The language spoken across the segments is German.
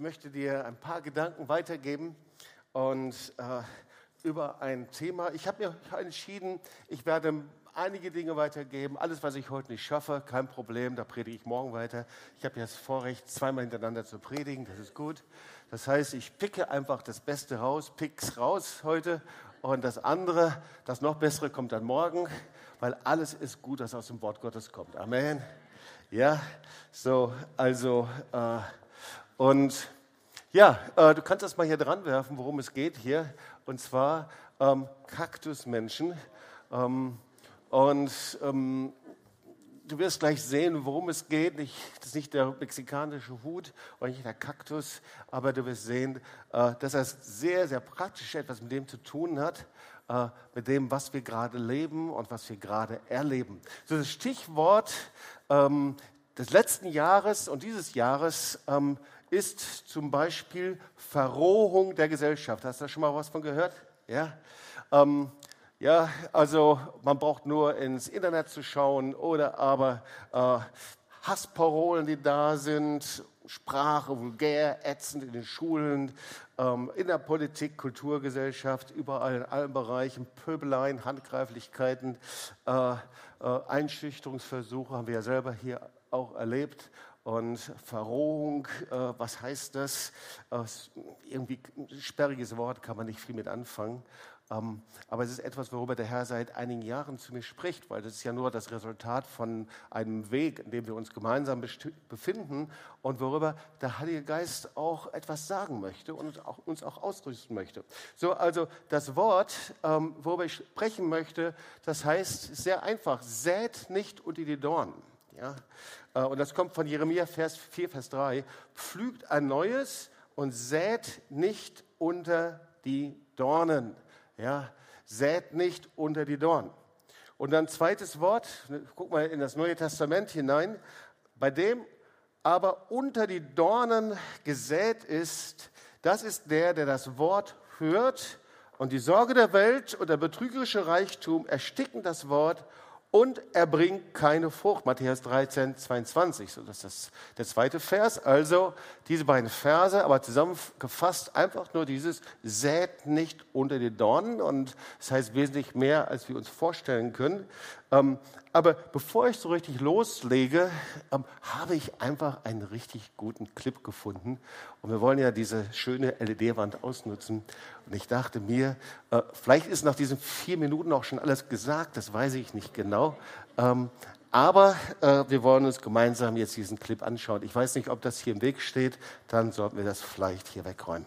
möchte dir ein paar Gedanken weitergeben und äh, über ein Thema. Ich habe mir entschieden, ich werde einige Dinge weitergeben. Alles, was ich heute nicht schaffe, kein Problem, da predige ich morgen weiter. Ich habe jetzt Vorrecht, zweimal hintereinander zu predigen, das ist gut. Das heißt, ich picke einfach das Beste raus, pick's raus heute und das andere, das noch Bessere kommt dann morgen, weil alles ist gut, was aus dem Wort Gottes kommt. Amen. Ja, so, also, äh, und ja, äh, du kannst das mal hier dran werfen, worum es geht hier, und zwar ähm, Kaktusmenschen. Ähm, und ähm, du wirst gleich sehen, worum es geht. Nicht, das ist nicht der mexikanische Hut oder nicht der Kaktus, aber du wirst sehen, äh, dass das sehr, sehr praktisch etwas mit dem zu tun hat, äh, mit dem, was wir gerade leben und was wir gerade erleben. So das Stichwort ähm, des letzten Jahres und dieses Jahres ähm, ist zum Beispiel Verrohung der Gesellschaft. Hast du da schon mal was von gehört? Ja. Ähm, ja, also man braucht nur ins Internet zu schauen oder aber äh, Hassparolen, die da sind, Sprache, vulgär, ätzend in den Schulen, ähm, in der Politik, Kulturgesellschaft, überall in allen Bereichen, Pöbeleien, Handgreiflichkeiten, äh, äh, Einschüchterungsversuche haben wir ja selber hier auch erlebt. Und Verrohung, äh, was heißt das? Äh, irgendwie ein sperriges Wort, kann man nicht viel mit anfangen. Ähm, aber es ist etwas, worüber der Herr seit einigen Jahren zu mir spricht, weil das ist ja nur das Resultat von einem Weg, in dem wir uns gemeinsam befinden und worüber der Heilige Geist auch etwas sagen möchte und auch, uns auch ausrüsten möchte. So, also das Wort, ähm, worüber ich sprechen möchte, das heißt sehr einfach, sät nicht unter die Dornen. Ja? Äh, und das kommt von Jeremia Vers 4, Vers 3. Pflügt ein neues und sät nicht unter die Dornen. Ja, sät nicht unter die Dornen. Und dann zweites Wort, guck mal in das Neue Testament hinein, bei dem aber unter die Dornen gesät ist, das ist der, der das Wort hört und die Sorge der Welt und der betrügerische Reichtum ersticken das Wort und er bringt keine Frucht. Matthäus 13, 22. So, das ist der zweite Vers. Also diese beiden Verse, aber zusammengefasst einfach nur dieses sät nicht unter die Dornen. Und das heißt wesentlich mehr, als wir uns vorstellen können. Ähm, aber bevor ich so richtig loslege, ähm, habe ich einfach einen richtig guten Clip gefunden. Und wir wollen ja diese schöne LED-Wand ausnutzen. Und ich dachte mir, äh, vielleicht ist nach diesen vier Minuten auch schon alles gesagt, das weiß ich nicht genau. Ähm, aber äh, wir wollen uns gemeinsam jetzt diesen Clip anschauen. Ich weiß nicht, ob das hier im Weg steht, dann sollten wir das vielleicht hier wegräumen.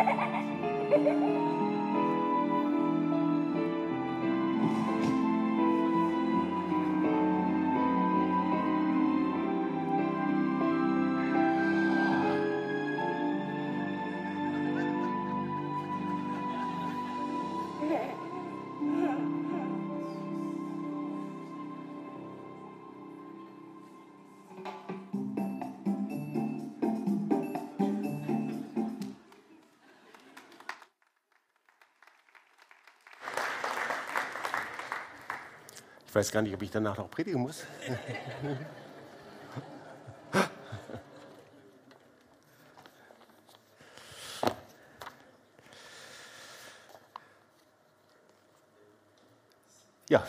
Ha ha ha! Ich weiß gar nicht, ob ich danach noch predigen muss. Ja,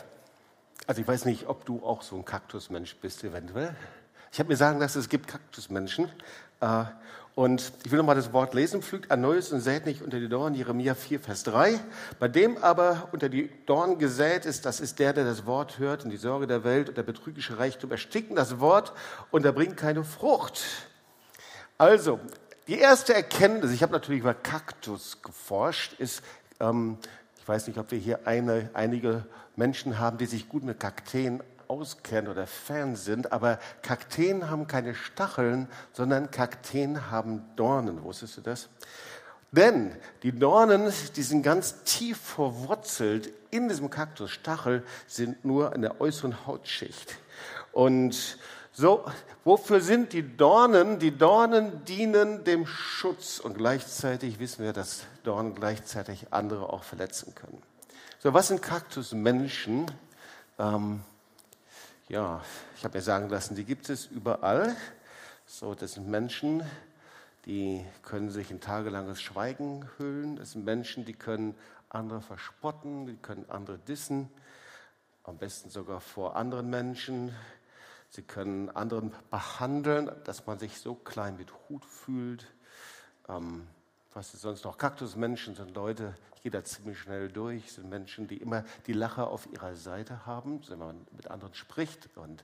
also ich weiß nicht, ob du auch so ein Kaktusmensch bist eventuell. Ich habe mir sagen lassen, es gibt Kaktusmenschen. Äh, und ich will nochmal das Wort lesen. Pflügt ein neues und sät nicht unter die Dornen, Jeremia 4, Vers 3. Bei dem aber unter die Dornen gesät ist, das ist der, der das Wort hört und die Sorge der Welt und der betrügerische Reichtum ersticken das Wort und er bringt keine Frucht. Also, die erste Erkenntnis, ich habe natürlich über Kaktus geforscht, ist, ähm, ich weiß nicht, ob wir hier eine, einige Menschen haben, die sich gut mit Kakteen auskennen oder Fan sind, aber Kakteen haben keine Stacheln, sondern Kakteen haben Dornen. Wusstest du das? Denn die Dornen, die sind ganz tief verwurzelt in diesem Kaktusstachel, sind nur in der äußeren Hautschicht. Und so, wofür sind die Dornen? Die Dornen dienen dem Schutz und gleichzeitig wissen wir, dass Dornen gleichzeitig andere auch verletzen können. So, was sind Kaktusmenschen? Ähm, ja, ich habe mir sagen lassen, die gibt es überall. So, das sind Menschen, die können sich in tagelanges Schweigen hüllen. Das sind Menschen, die können andere verspotten, die können andere dissen, am besten sogar vor anderen Menschen. Sie können anderen behandeln, dass man sich so klein mit Hut fühlt. Ähm, was ist sonst noch? Kaktusmenschen sind Leute, da ziemlich schnell durch, sind Menschen, die immer die Lacher auf ihrer Seite haben. Wenn man mit anderen spricht und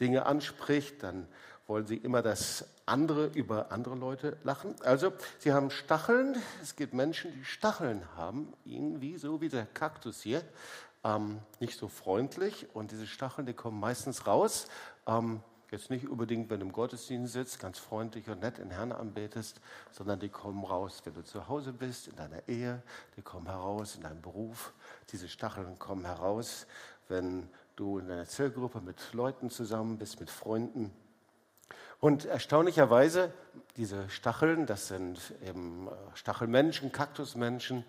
Dinge anspricht, dann wollen sie immer, dass andere über andere Leute lachen. Also, sie haben Stacheln. Es gibt Menschen, die Stacheln haben, irgendwie so wie der Kaktus hier. Ähm, nicht so freundlich und diese Stacheln, die kommen meistens raus. Ähm, Jetzt nicht unbedingt, wenn du im Gottesdienst sitzt, ganz freundlich und nett in Herrn anbetest, sondern die kommen raus, wenn du zu Hause bist, in deiner Ehe, die kommen heraus in deinem Beruf. Diese Stacheln kommen heraus, wenn du in einer Zellgruppe mit Leuten zusammen bist, mit Freunden. Und erstaunlicherweise, diese Stacheln, das sind eben äh, Stachelmenschen, Kaktusmenschen,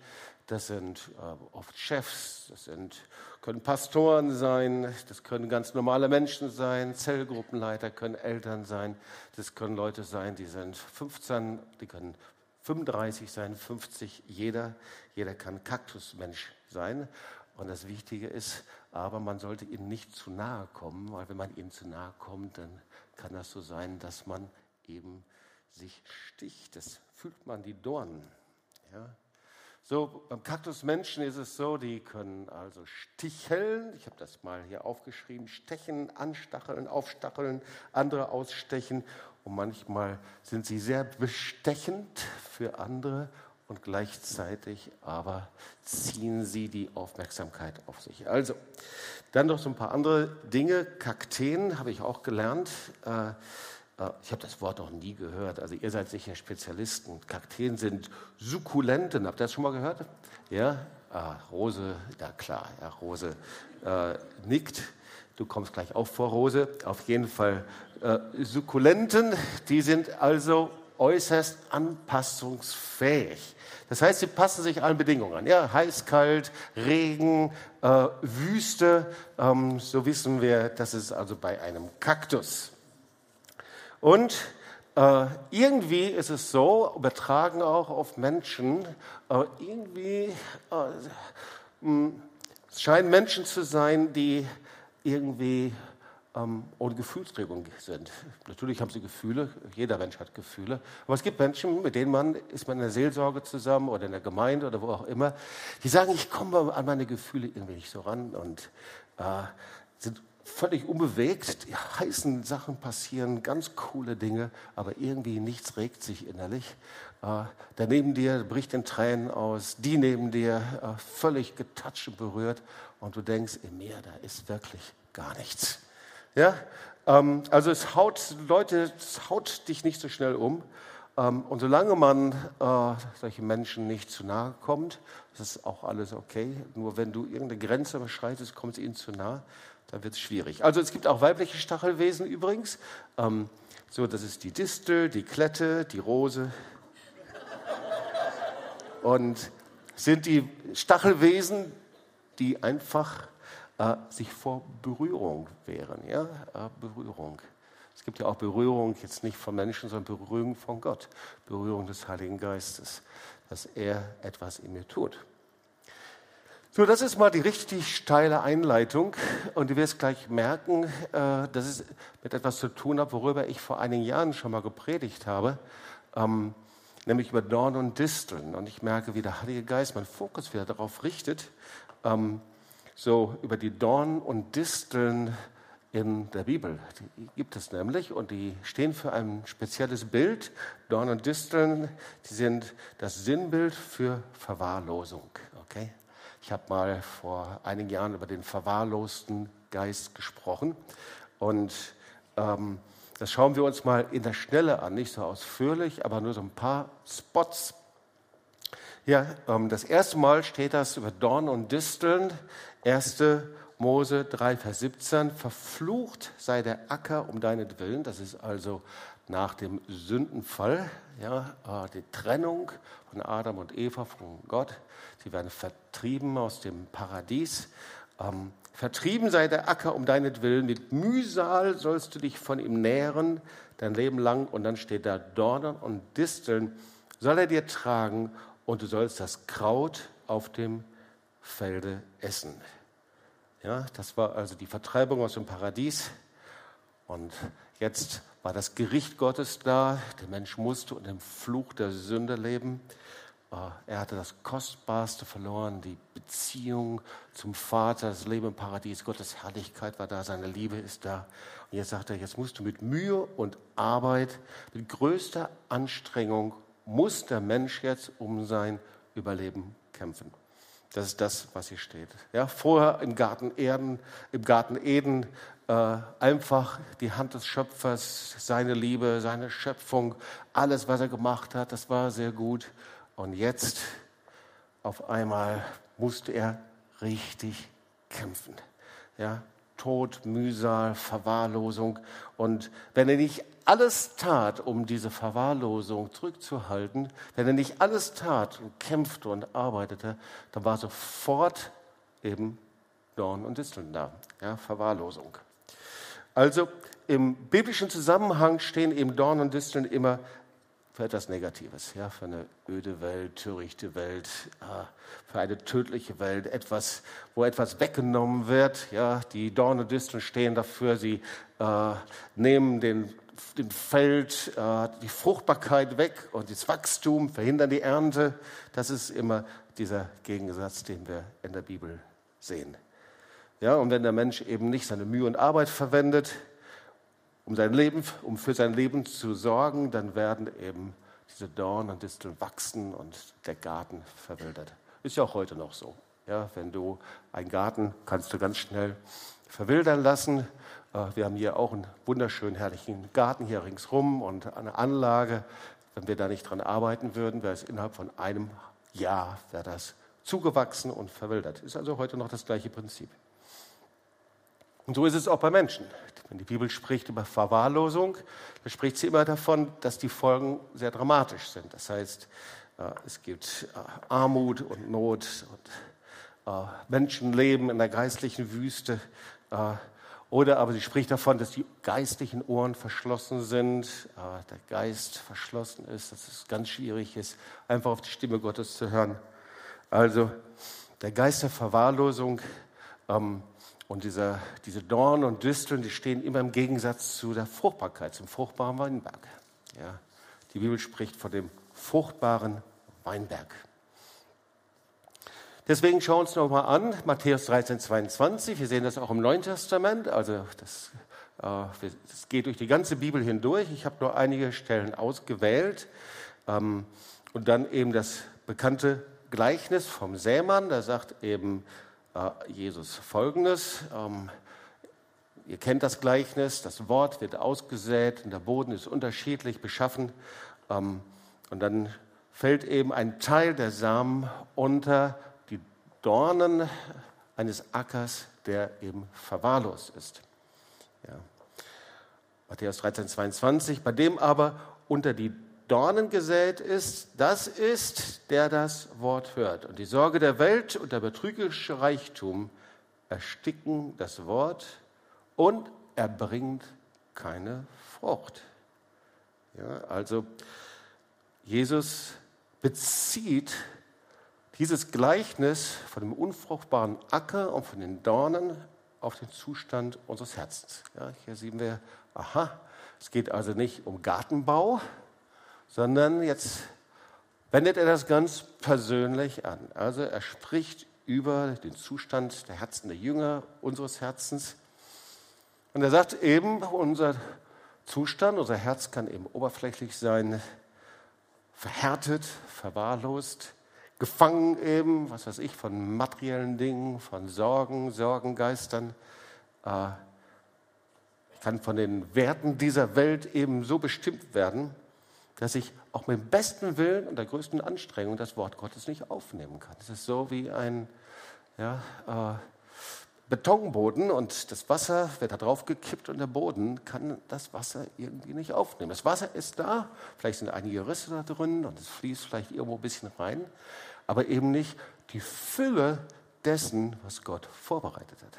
das sind äh, oft Chefs, das sind, können Pastoren sein, das können ganz normale Menschen sein, Zellgruppenleiter können Eltern sein, das können Leute sein, die sind 15, die können 35 sein, 50, jeder, jeder kann Kaktusmensch sein. Und das Wichtige ist, aber man sollte ihnen nicht zu nahe kommen, weil wenn man ihnen zu nahe kommt, dann kann das so sein, dass man eben sich sticht. Das fühlt man die Dornen. Ja? So, beim Kaktusmenschen ist es so, die können also sticheln. Ich habe das mal hier aufgeschrieben: stechen, anstacheln, aufstacheln, andere ausstechen. Und manchmal sind sie sehr bestechend für andere und gleichzeitig aber ziehen sie die Aufmerksamkeit auf sich. Also, dann noch so ein paar andere Dinge. Kakteen habe ich auch gelernt. Äh, ich habe das Wort noch nie gehört. Also ihr seid sicher Spezialisten. Kakteen sind Sukkulenten. Habt ihr das schon mal gehört? Ja? Ah, Rose, ja klar, ja, Rose äh, nickt. Du kommst gleich auch vor, Rose. Auf jeden Fall äh, Sukkulenten, die sind also äußerst anpassungsfähig. Das heißt, sie passen sich allen Bedingungen an. Ja, heiß, kalt, Regen, äh, Wüste. Ähm, so wissen wir, das ist also bei einem Kaktus. Und äh, irgendwie ist es so, übertragen auch auf Menschen, äh, irgendwie äh, hm, es scheinen Menschen zu sein, die irgendwie ähm, ohne Gefühlsregung sind. Natürlich haben sie Gefühle, jeder Mensch hat Gefühle, aber es gibt Menschen, mit denen man ist man in der Seelsorge zusammen oder in der Gemeinde oder wo auch immer, die sagen, ich komme an meine Gefühle irgendwie nicht so ran und äh, sind völlig unbewegt, die heißen Sachen passieren, ganz coole Dinge, aber irgendwie nichts regt sich innerlich. Äh, der neben dir bricht in Tränen aus, die neben dir äh, völlig getoucht und berührt und du denkst, in mir, da ist wirklich gar nichts. Ja? Ähm, also es haut Leute, es haut dich nicht so schnell um. Ähm, und solange man äh, solchen Menschen nicht zu nahe kommt, das ist auch alles okay. Nur wenn du irgendeine Grenze überschreitest, kommt es ihnen zu nahe, dann wird es schwierig. Also es gibt auch weibliche Stachelwesen übrigens. Ähm, so, das ist die Distel, die Klette, die Rose. Und sind die Stachelwesen, die einfach äh, sich vor Berührung wehren. Ja? Äh, Berührung. Es gibt ja auch Berührung, jetzt nicht von Menschen, sondern Berührung von Gott. Berührung des Heiligen Geistes, dass er etwas in mir tut. So, das ist mal die richtig steile Einleitung und du wirst gleich merken, äh, dass es mit etwas zu tun hat, worüber ich vor einigen Jahren schon mal gepredigt habe, ähm, nämlich über Dorn und Disteln. Und ich merke, wie der Heilige Geist meinen Fokus wieder darauf richtet, ähm, so über die Dorn und Disteln in der Bibel. Die gibt es nämlich und die stehen für ein spezielles Bild. Dorn und Disteln, die sind das Sinnbild für Verwahrlosung. Okay? Ich habe mal vor einigen Jahren über den verwahrlosten Geist gesprochen und ähm, das schauen wir uns mal in der Schnelle an, nicht so ausführlich, aber nur so ein paar Spots. Ja, ähm, das erste Mal steht das über Dorn und Disteln, 1. Mose 3, Vers 17. Verflucht sei der Acker um deinetwillen, das ist also nach dem Sündenfall, ja, äh, die Trennung von Adam und Eva von Gott. Sie werden vertrieben aus dem Paradies. Ähm, vertrieben sei der Acker um deinetwillen, mit Mühsal sollst du dich von ihm nähren, dein Leben lang. Und dann steht da, Dornen und Disteln soll er dir tragen und du sollst das Kraut auf dem Felde essen. Ja, das war also die Vertreibung aus dem Paradies. Und jetzt war das Gericht Gottes da. Der Mensch musste unter dem Fluch der Sünde leben. Äh, er hatte das Kostbarste verloren, die Beziehung zum Vater, das Leben im Paradies, Gottes Herrlichkeit war da, seine Liebe ist da. Und jetzt sagt er, jetzt musst du mit Mühe und Arbeit, mit größter Anstrengung, muss der Mensch jetzt um sein Überleben kämpfen. Das ist das, was hier steht. Ja, vorher im Garten Erden, im Garten Eden äh, einfach die Hand des Schöpfers, seine Liebe, seine Schöpfung, alles, was er gemacht hat, das war sehr gut. Und jetzt auf einmal musste er richtig kämpfen. Ja, Tod, Mühsal, Verwahrlosung. Und wenn er nicht alles tat, um diese Verwahrlosung zurückzuhalten, wenn er nicht alles tat und kämpfte und arbeitete, dann war sofort eben Dorn und Disteln da. Ja, Verwahrlosung. Also im biblischen Zusammenhang stehen eben Dorn und Disteln immer für etwas Negatives, ja, für eine öde Welt, törichte Welt, äh, für eine tödliche Welt, etwas, wo etwas weggenommen wird. Ja, die Dorn und Disteln stehen dafür, sie äh, nehmen den, den Feld, äh, die Fruchtbarkeit weg und das Wachstum, verhindern die Ernte. Das ist immer dieser Gegensatz, den wir in der Bibel sehen. Ja, und wenn der Mensch eben nicht seine Mühe und Arbeit verwendet, um, sein Leben, um für sein Leben zu sorgen, dann werden eben diese Dorn und Disteln wachsen und der Garten verwildert. Ist ja auch heute noch so. Ja, wenn du einen Garten kannst du ganz schnell verwildern lassen. Äh, wir haben hier auch einen wunderschönen, herrlichen Garten hier ringsrum und eine Anlage. Wenn wir da nicht dran arbeiten würden, wäre es innerhalb von einem Jahr wäre das zugewachsen und verwildert. Ist also heute noch das gleiche Prinzip. Und so ist es auch bei Menschen. Wenn die Bibel spricht über Verwahrlosung, dann spricht sie immer davon, dass die Folgen sehr dramatisch sind. Das heißt, äh, es gibt äh, Armut und Not und äh, Menschen leben in der geistlichen Wüste. Oder aber sie spricht davon, dass die geistlichen Ohren verschlossen sind, der Geist verschlossen ist, dass es ganz schwierig ist, einfach auf die Stimme Gottes zu hören. Also der Geist der Verwahrlosung ähm, und dieser, diese Dornen und Disteln, die stehen immer im Gegensatz zu der Fruchtbarkeit, zum fruchtbaren Weinberg. Ja, die Bibel spricht von dem fruchtbaren Weinberg. Deswegen schauen wir uns nochmal an, Matthäus 13, 22. Wir sehen das auch im Neuen Testament. Also das, äh, das geht durch die ganze Bibel hindurch. Ich habe nur einige Stellen ausgewählt. Ähm, und dann eben das bekannte Gleichnis vom Sämann. Da sagt eben Jesus Folgendes. Ähm, ihr kennt das Gleichnis. Das Wort wird ausgesät und der Boden ist unterschiedlich beschaffen. Ähm, und dann fällt eben ein Teil der Samen unter die Dornen eines Ackers, der eben verwahrlost ist. Ja. Matthäus 13, 22. Bei dem aber unter die Dornen gesät ist, das ist, der das Wort hört. Und die Sorge der Welt und der betrügerische Reichtum ersticken das Wort und er bringt keine Frucht. Ja, also Jesus bezieht dieses Gleichnis von dem unfruchtbaren Acker und von den Dornen auf den Zustand unseres Herzens. Ja, hier sehen wir, aha, es geht also nicht um Gartenbau, sondern jetzt wendet er das ganz persönlich an. Also er spricht über den Zustand der Herzen der Jünger, unseres Herzens. Und er sagt eben, unser Zustand, unser Herz kann eben oberflächlich sein, verhärtet, verwahrlost, gefangen eben, was weiß ich, von materiellen Dingen, von Sorgen, Sorgengeistern. Äh, ich kann von den Werten dieser Welt eben so bestimmt werden, dass ich auch mit dem besten Willen und der größten Anstrengung das Wort Gottes nicht aufnehmen kann. Es ist so wie ein ja, äh, Betonboden und das Wasser wird da drauf gekippt und der Boden kann das Wasser irgendwie nicht aufnehmen. Das Wasser ist da, vielleicht sind einige Risse da drin und es fließt vielleicht irgendwo ein bisschen rein, aber eben nicht die Fülle dessen, was Gott vorbereitet hat.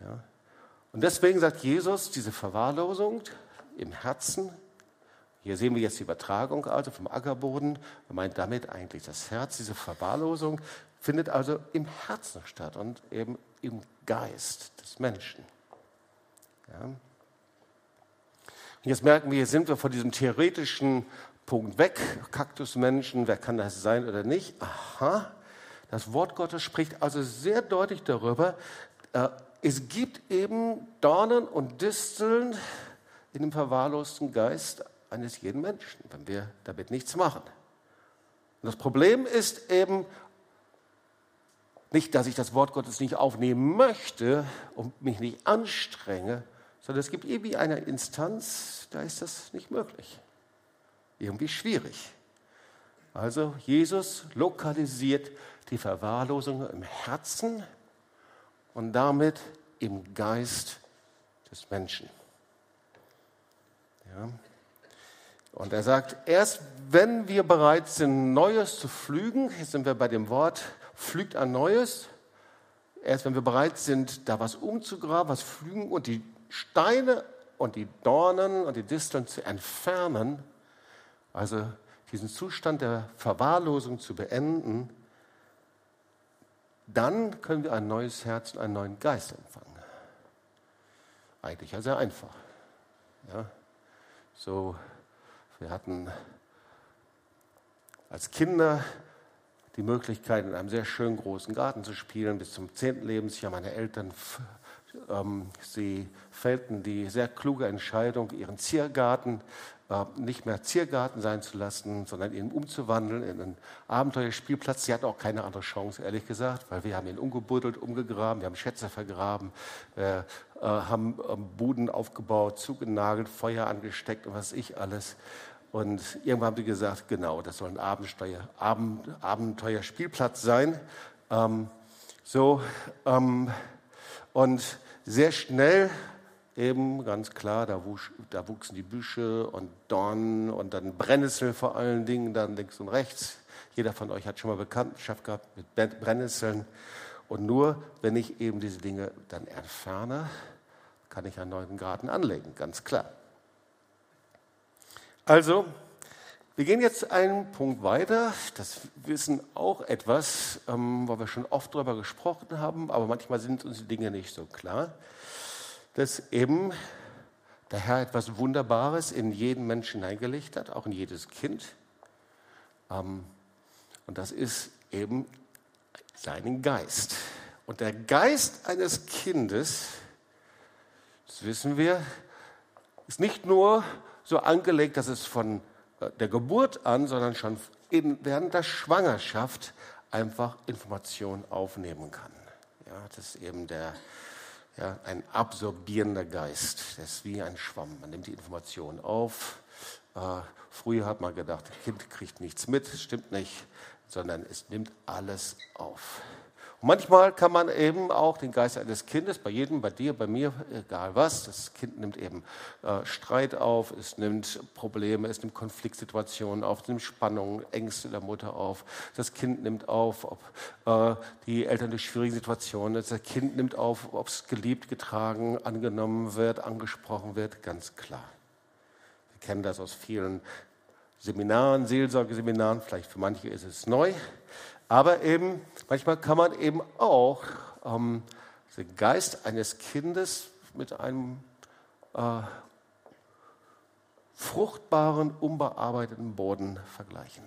Ja. Und deswegen sagt Jesus, diese Verwahrlosung im Herzen hier sehen wir jetzt die Übertragung also vom Ackerboden. Er meint damit eigentlich das Herz. Diese Verwahrlosung findet also im Herzen statt und eben im Geist des Menschen. Ja. Und jetzt merken wir, hier sind wir von diesem theoretischen Punkt weg. Kaktusmenschen, wer kann das sein oder nicht? Aha, das Wort Gottes spricht also sehr deutlich darüber, äh, es gibt eben Dornen und Disteln in dem verwahrlosten Geist eines jeden Menschen, wenn wir damit nichts machen. Und das Problem ist eben nicht, dass ich das Wort Gottes nicht aufnehmen möchte und mich nicht anstrenge, sondern es gibt irgendwie eine Instanz, da ist das nicht möglich. Irgendwie schwierig. Also Jesus lokalisiert die Verwahrlosung im Herzen und damit im Geist des Menschen. Ja. Und er sagt, erst wenn wir bereit sind, Neues zu pflügen, jetzt sind wir bei dem Wort, pflügt ein Neues, erst wenn wir bereit sind, da was umzugraben, was pflügen und die Steine und die Dornen und die Disteln zu entfernen, also diesen Zustand der Verwahrlosung zu beenden, dann können wir ein neues Herz und einen neuen Geist empfangen. Eigentlich ja sehr einfach. Ja, so wir hatten als Kinder die Möglichkeit, in einem sehr schönen großen Garten zu spielen. Bis zum zehnten Lebensjahr meine Eltern, ähm, sie fällten die sehr kluge Entscheidung, ihren Ziergarten äh, nicht mehr Ziergarten sein zu lassen, sondern ihn umzuwandeln in einen Abenteuerspielplatz. Sie hatten auch keine andere Chance, ehrlich gesagt, weil wir haben ihn umgebuddelt, umgegraben, wir haben Schätze vergraben, äh, haben ähm, Buden aufgebaut, zugenagelt, Feuer angesteckt und was ich alles. Und irgendwann haben sie gesagt, genau, das soll ein Abenteuer, Abenteuerspielplatz sein. Ähm, so, ähm, und sehr schnell eben ganz klar, da, wusch, da, wuchsen die Büsche und Dornen und dann Brennnessel vor allen Dingen, dann links und rechts. Jeder von euch hat schon mal Bekanntschaft gehabt mit Brennnesseln. Und nur wenn ich eben diese Dinge dann entferne, kann ich einen neuen Garten anlegen, ganz klar. Also, wir gehen jetzt einen Punkt weiter. Das wissen auch etwas, ähm, wo wir schon oft darüber gesprochen haben, aber manchmal sind uns die Dinge nicht so klar, dass eben der Herr etwas Wunderbares in jeden Menschen hineingelegt hat, auch in jedes Kind. Ähm, und das ist eben seinen Geist. Und der Geist eines Kindes, das wissen wir, ist nicht nur so angelegt, dass es von äh, der Geburt an, sondern schon in, während der Schwangerschaft einfach Informationen aufnehmen kann. Ja, das ist eben der, ja, ein absorbierender Geist. Das ist wie ein Schwamm. Man nimmt die Informationen auf. Äh, früher hat man gedacht, das Kind kriegt nichts mit. Stimmt nicht, sondern es nimmt alles auf. Manchmal kann man eben auch den Geist eines Kindes, bei jedem, bei dir, bei mir, egal was, das Kind nimmt eben äh, Streit auf, es nimmt Probleme, es nimmt Konfliktsituationen auf, es nimmt Spannungen, Ängste der Mutter auf. Das Kind nimmt auf, ob äh, die Eltern durch schwierige Situationen, das Kind nimmt auf, ob es geliebt, getragen, angenommen wird, angesprochen wird, ganz klar. Wir kennen das aus vielen Seminaren, Seelsorgeseminaren, vielleicht für manche ist es neu. Aber eben, manchmal kann man eben auch ähm, den Geist eines Kindes mit einem äh, fruchtbaren, unbearbeiteten Boden vergleichen.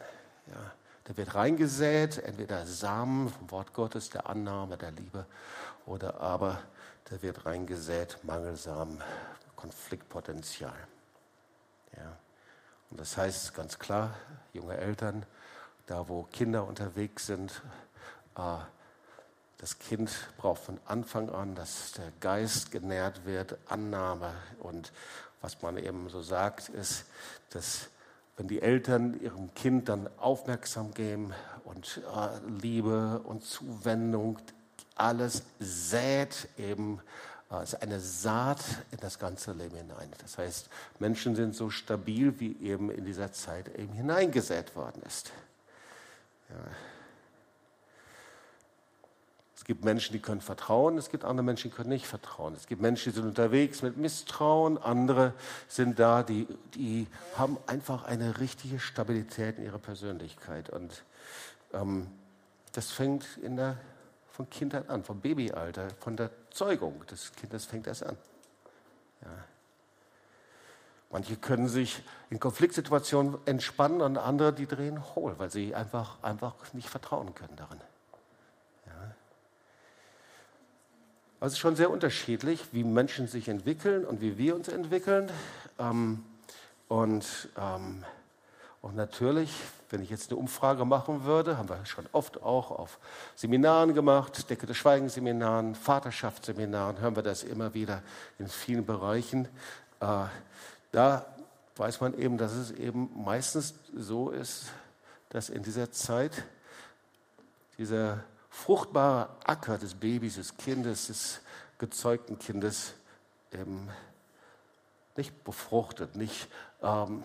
Ja, der wird reingesät, entweder Samen vom Wort Gottes, der Annahme, der Liebe, oder aber der wird reingesät, Mangelsam, Konfliktpotenzial. Ja. Und das heißt ganz klar, junge Eltern, da wo Kinder unterwegs sind. Äh, das Kind braucht von Anfang an, dass der Geist genährt wird, Annahme. Und was man eben so sagt, ist, dass wenn die Eltern ihrem Kind dann aufmerksam geben und äh, Liebe und Zuwendung, alles sät eben, äh, ist eine Saat in das ganze Leben hinein. Das heißt, Menschen sind so stabil, wie eben in dieser Zeit eben hineingesät worden ist. Ja. Es gibt Menschen, die können vertrauen, es gibt andere Menschen, die können nicht vertrauen. Es gibt Menschen, die sind unterwegs mit Misstrauen, andere sind da, die, die haben einfach eine richtige Stabilität in ihrer Persönlichkeit. Und ähm, das fängt in der, von Kindheit an, vom Babyalter, von der Zeugung des Kindes fängt das an. Ja. Manche können sich in Konfliktsituationen entspannen und andere, die drehen hohl, weil sie einfach, einfach nicht vertrauen können darin. Ja. Also es ist schon sehr unterschiedlich, wie Menschen sich entwickeln und wie wir uns entwickeln. Ähm, und, ähm, und natürlich, wenn ich jetzt eine Umfrage machen würde, haben wir schon oft auch auf Seminaren gemacht, Decke des Schweigenseminaren, Vaterschaftsseminaren, hören wir das immer wieder in vielen Bereichen. Äh, da weiß man eben, dass es eben meistens so ist, dass in dieser Zeit dieser fruchtbare Acker des Babys, des Kindes, des gezeugten Kindes eben nicht befruchtet, nicht ähm,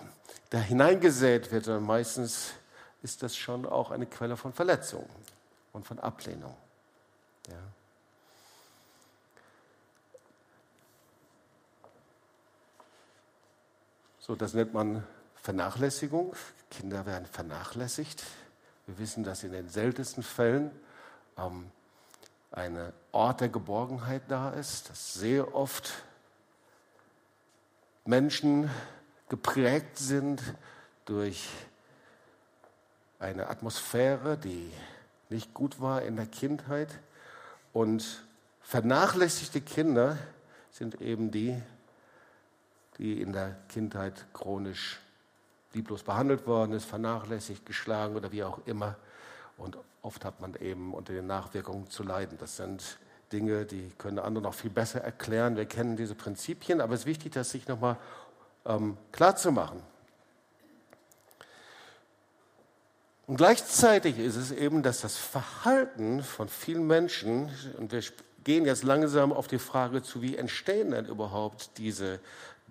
da hineingesät wird, sondern meistens ist das schon auch eine Quelle von Verletzung und von Ablehnung. Ja. So, das nennt man Vernachlässigung. Kinder werden vernachlässigt. Wir wissen, dass in den seltensten Fällen ähm, ein Ort der Geborgenheit da ist, dass sehr oft Menschen geprägt sind durch eine Atmosphäre, die nicht gut war in der Kindheit. Und vernachlässigte Kinder sind eben die, die in der Kindheit chronisch lieblos behandelt worden ist, vernachlässigt, geschlagen oder wie auch immer. Und oft hat man eben unter den Nachwirkungen zu leiden. Das sind Dinge, die können andere noch viel besser erklären. Wir kennen diese Prinzipien, aber es ist wichtig, das sich nochmal ähm, klar zu machen. Und gleichzeitig ist es eben, dass das Verhalten von vielen Menschen, und wir gehen jetzt langsam auf die Frage zu, wie entstehen denn überhaupt diese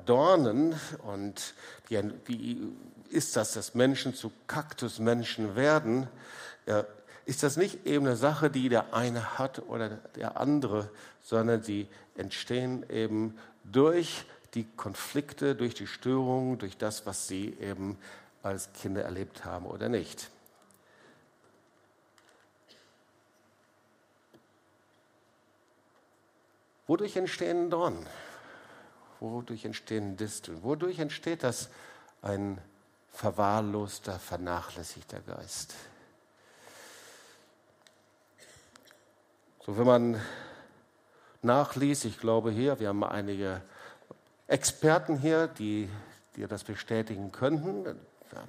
Dornen und wie, wie ist das, dass Menschen zu Kaktusmenschen werden? Ja, ist das nicht eben eine Sache, die der eine hat oder der andere, sondern sie entstehen eben durch die Konflikte, durch die Störungen, durch das, was sie eben als Kinder erlebt haben oder nicht. Wodurch entstehen Dornen? Wodurch entstehen Disteln? Wodurch entsteht das ein verwahrloster, vernachlässigter Geist? So, wenn man nachliest, ich glaube hier, wir haben einige Experten hier, die, die das bestätigen könnten. Wir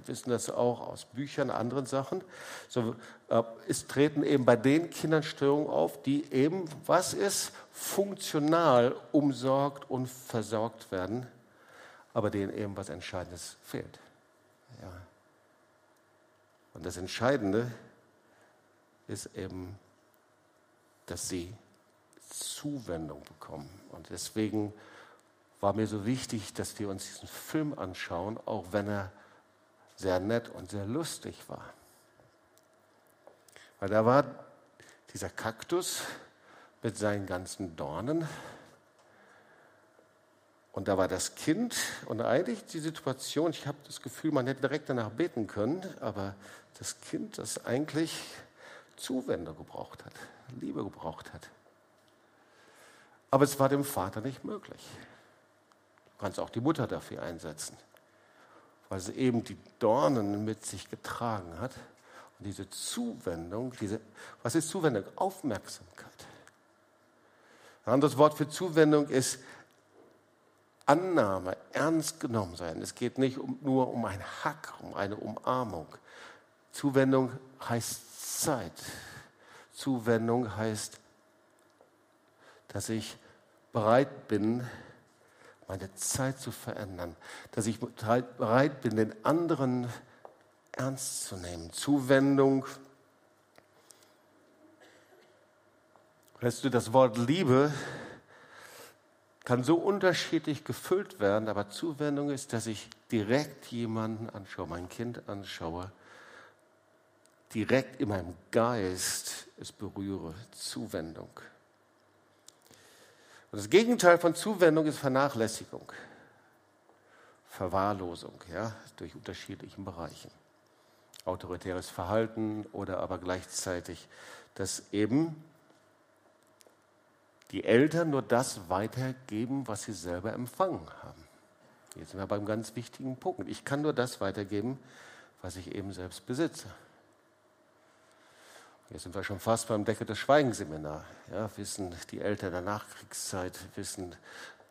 wissen das auch aus Büchern, anderen Sachen. So, äh, es treten eben bei den Kindern Störungen auf, die eben, was ist, funktional umsorgt und versorgt werden, aber denen eben was Entscheidendes fehlt. Ja. Und das Entscheidende ist eben, dass sie Zuwendung bekommen. Und deswegen war mir so wichtig, dass wir uns diesen Film anschauen, auch wenn er sehr nett und sehr lustig war. Weil da war dieser Kaktus mit seinen ganzen Dornen und da war das Kind und eigentlich die Situation, ich habe das Gefühl, man hätte direkt danach beten können, aber das Kind, das eigentlich Zuwendung gebraucht hat, Liebe gebraucht hat. Aber es war dem Vater nicht möglich. Du kannst auch die Mutter dafür einsetzen, weil sie eben die Dornen mit sich getragen hat. Und diese Zuwendung, diese, was ist Zuwendung? Aufmerksamkeit. Ein anderes Wort für Zuwendung ist Annahme, ernst genommen sein. Es geht nicht um, nur um ein Hack, um eine Umarmung. Zuwendung heißt Zeit. Zuwendung heißt, dass ich bereit bin, meine Zeit zu verändern, dass ich bereit bin, den anderen ernst zu nehmen. Zuwendung. Weißt du, das Wort Liebe kann so unterschiedlich gefüllt werden, aber Zuwendung ist, dass ich direkt jemanden anschaue, mein Kind anschaue, direkt in meinem Geist es berühre. Zuwendung. Und das Gegenteil von Zuwendung ist Vernachlässigung, Verwahrlosung, ja, durch unterschiedlichen Bereichen. Autoritäres Verhalten oder aber gleichzeitig, dass eben die Eltern nur das weitergeben, was sie selber empfangen haben. Jetzt sind wir beim ganz wichtigen Punkt. Ich kann nur das weitergeben, was ich eben selbst besitze. Jetzt sind wir schon fast beim Decke des Schweigenseminar. Ja, wissen die Eltern der Nachkriegszeit, wissen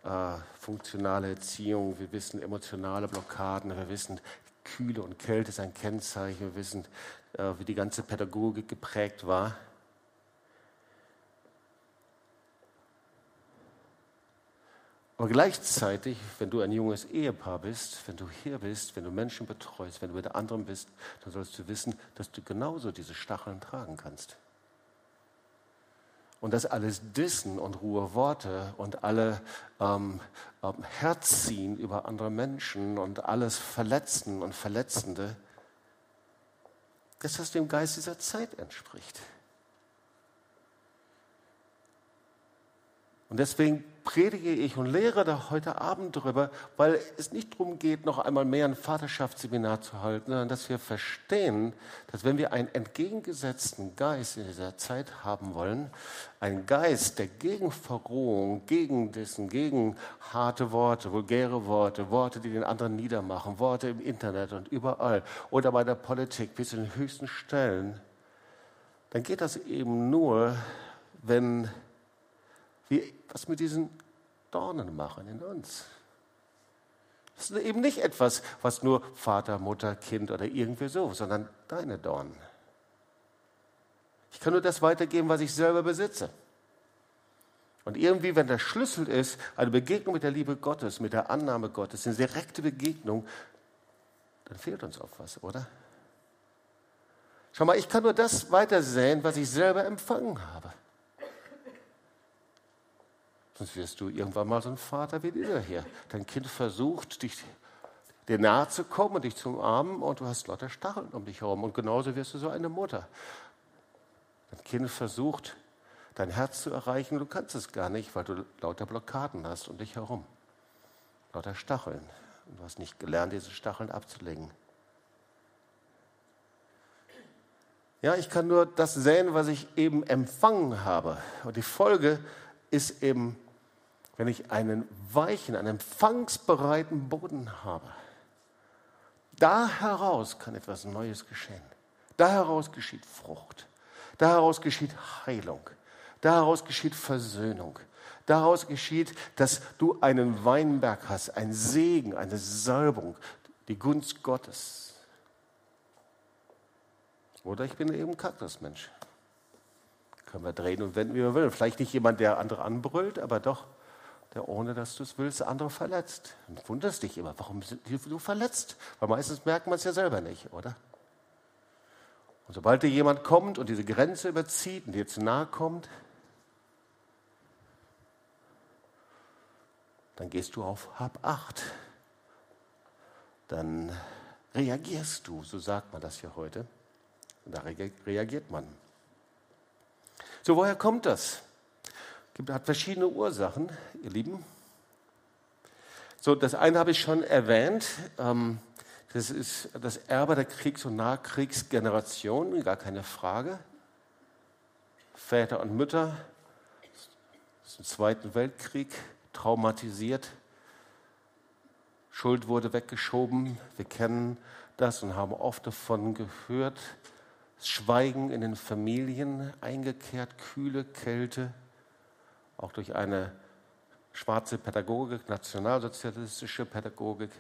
äh, funktionale Erziehung, wir wissen emotionale Blockaden, wir wissen, Kühle und Kälte ist ein Kennzeichen, wir wissen, äh, wie die ganze Pädagogik geprägt war. Aber gleichzeitig, wenn du ein junges Ehepaar bist, wenn du hier bist, wenn du Menschen betreust, wenn du mit anderen bist, dann sollst du wissen, dass du genauso diese Stacheln tragen kannst. Und dass alles Dissen und ruhe Worte und alle ähm, ähm, Herziehen über andere Menschen und alles Verletzen und Verletzende, dass das dem Geist dieser Zeit entspricht. Und deswegen predige ich und lehre da heute Abend darüber, weil es nicht darum geht, noch einmal mehr ein Vaterschaftsseminar zu halten, sondern dass wir verstehen, dass wenn wir einen entgegengesetzten Geist in dieser Zeit haben wollen, einen Geist, der gegen Verrohung, gegen Dissen, gegen harte Worte, vulgäre Worte, Worte, die den anderen niedermachen, Worte im Internet und überall oder bei der Politik bis in den höchsten Stellen, dann geht das eben nur, wenn wir was mit diesen Dornen machen in uns. Das ist eben nicht etwas, was nur Vater, Mutter, Kind oder irgendwie so, sondern deine Dornen. Ich kann nur das weitergeben, was ich selber besitze. Und irgendwie, wenn der Schlüssel ist, eine Begegnung mit der Liebe Gottes, mit der Annahme Gottes, eine direkte Begegnung, dann fehlt uns auch was, oder? Schau mal, ich kann nur das weitersehen, was ich selber empfangen habe. Sonst wirst du irgendwann mal so ein Vater wie dieser hier. Dein Kind versucht, dich dir nahe zu kommen und dich zu umarmen und du hast lauter Stacheln um dich herum. Und genauso wirst du so eine Mutter. Dein Kind versucht, dein Herz zu erreichen, du kannst es gar nicht, weil du lauter Blockaden hast um dich herum. Lauter Stacheln. Und du hast nicht gelernt, diese Stacheln abzulegen. Ja, ich kann nur das sehen, was ich eben empfangen habe. Und die Folge ist eben wenn ich einen weichen, einen empfangsbereiten Boden habe, da heraus kann etwas Neues geschehen. Da heraus geschieht Frucht. Da heraus geschieht Heilung. Daraus geschieht Versöhnung. Daraus geschieht, dass du einen Weinberg hast, einen Segen, eine Salbung, die Gunst Gottes. Oder ich bin eben Kaktusmensch. Können wir drehen und wenden, wie wir wollen. Vielleicht nicht jemand, der andere anbrüllt, aber doch, der ohne dass du es willst, andere verletzt. Und wunderst dich immer, warum sind du verletzt? Weil meistens merkt man es ja selber nicht, oder? Und sobald dir jemand kommt und diese Grenze überzieht und dir zu nahe kommt, dann gehst du auf Hab acht. Dann reagierst du, so sagt man das ja heute. Und da reagiert man. So, woher kommt das? Es hat verschiedene Ursachen, ihr Lieben. So, das eine habe ich schon erwähnt. Ähm, das ist das Erbe der Kriegs- und Nachkriegsgeneration, gar keine Frage. Väter und Mütter im Zweiten Weltkrieg traumatisiert. Schuld wurde weggeschoben. Wir kennen das und haben oft davon gehört. Schweigen in den Familien eingekehrt, kühle Kälte, auch durch eine schwarze Pädagogik, nationalsozialistische Pädagogik.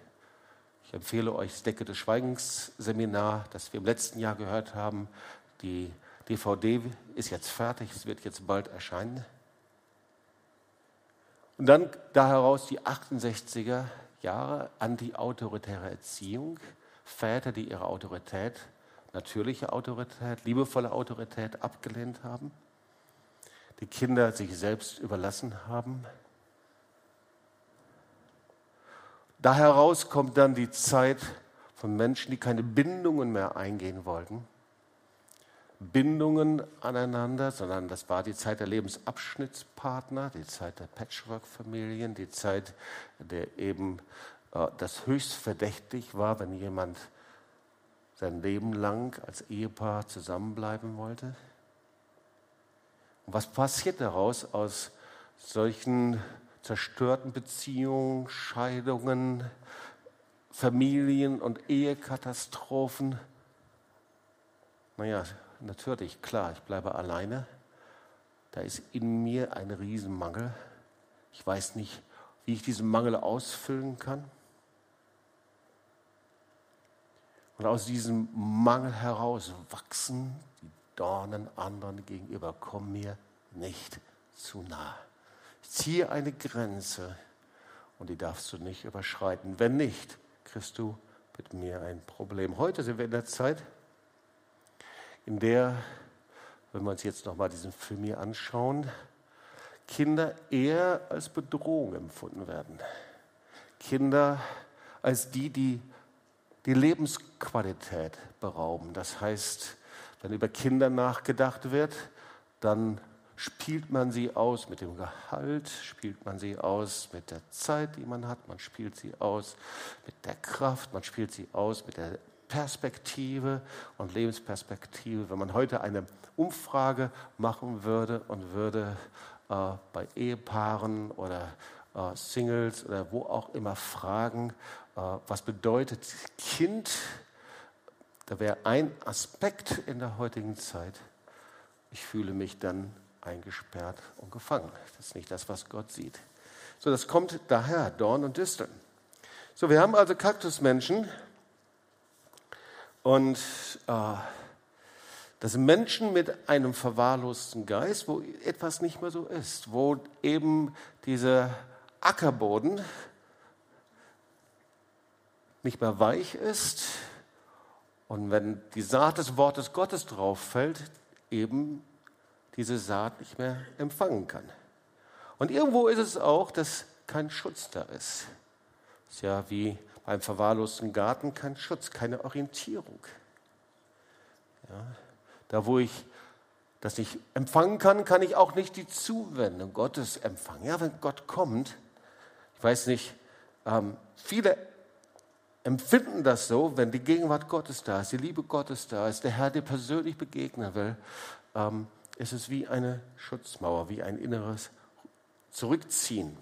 Ich empfehle euch das Decke des Schweigens Seminar, das wir im letzten Jahr gehört haben. Die DVD ist jetzt fertig, es wird jetzt bald erscheinen. Und dann da heraus die 68er Jahre anti-autoritäre Erziehung, Väter, die ihre Autorität, natürliche Autorität, liebevolle Autorität abgelehnt haben, die Kinder sich selbst überlassen haben, Da heraus kommt dann die Zeit von Menschen, die keine Bindungen mehr eingehen wollten. Bindungen aneinander, sondern das war die Zeit der Lebensabschnittspartner, die Zeit der Patchwork-Familien, die Zeit, der eben äh, das höchst verdächtig war, wenn jemand sein Leben lang als Ehepaar zusammenbleiben wollte. Und was passiert daraus aus solchen zerstörten Beziehungen, Scheidungen, Familien- und Ehekatastrophen. Naja, natürlich, klar, ich bleibe alleine. Da ist in mir ein Riesenmangel. Ich weiß nicht, wie ich diesen Mangel ausfüllen kann. Und aus diesem Mangel heraus wachsen Dornen anderen gegenüber. Komm mir nicht zu nah. Ich ziehe eine Grenze und die darfst du nicht überschreiten. Wenn nicht, kriegst du mit mir ein Problem. Heute sind wir in der Zeit, in der, wenn wir uns jetzt nochmal diesen Film hier anschauen, Kinder eher als Bedrohung empfunden werden. Kinder als die, die die Lebensqualität berauben. Das heißt, wenn über Kinder nachgedacht wird, dann spielt man sie aus mit dem Gehalt, spielt man sie aus mit der Zeit, die man hat, man spielt sie aus mit der Kraft, man spielt sie aus mit der Perspektive und Lebensperspektive. Wenn man heute eine Umfrage machen würde und würde äh, bei Ehepaaren oder äh, Singles oder wo auch immer fragen, äh, was bedeutet Kind, da wäre ein Aspekt in der heutigen Zeit, ich fühle mich dann eingesperrt und gefangen. Das ist nicht das, was Gott sieht. So, das kommt daher, Dorn und Disteln. So, wir haben also Kaktusmenschen und äh, das sind Menschen mit einem verwahrlosten Geist, wo etwas nicht mehr so ist, wo eben dieser Ackerboden nicht mehr weich ist und wenn die Saat des Wortes Gottes drauf fällt, eben diese Saat nicht mehr empfangen kann. Und irgendwo ist es auch, dass kein Schutz da ist. Das ist ja wie beim verwahrlosten Garten kein Schutz, keine Orientierung. Ja, da, wo ich das nicht empfangen kann, kann ich auch nicht die Zuwendung Gottes empfangen. Ja, wenn Gott kommt, ich weiß nicht, ähm, viele empfinden das so, wenn die Gegenwart Gottes da ist, die Liebe Gottes da ist, der Herr dir persönlich begegnen will, ähm, ist es wie eine Schutzmauer, wie ein inneres Zurückziehen.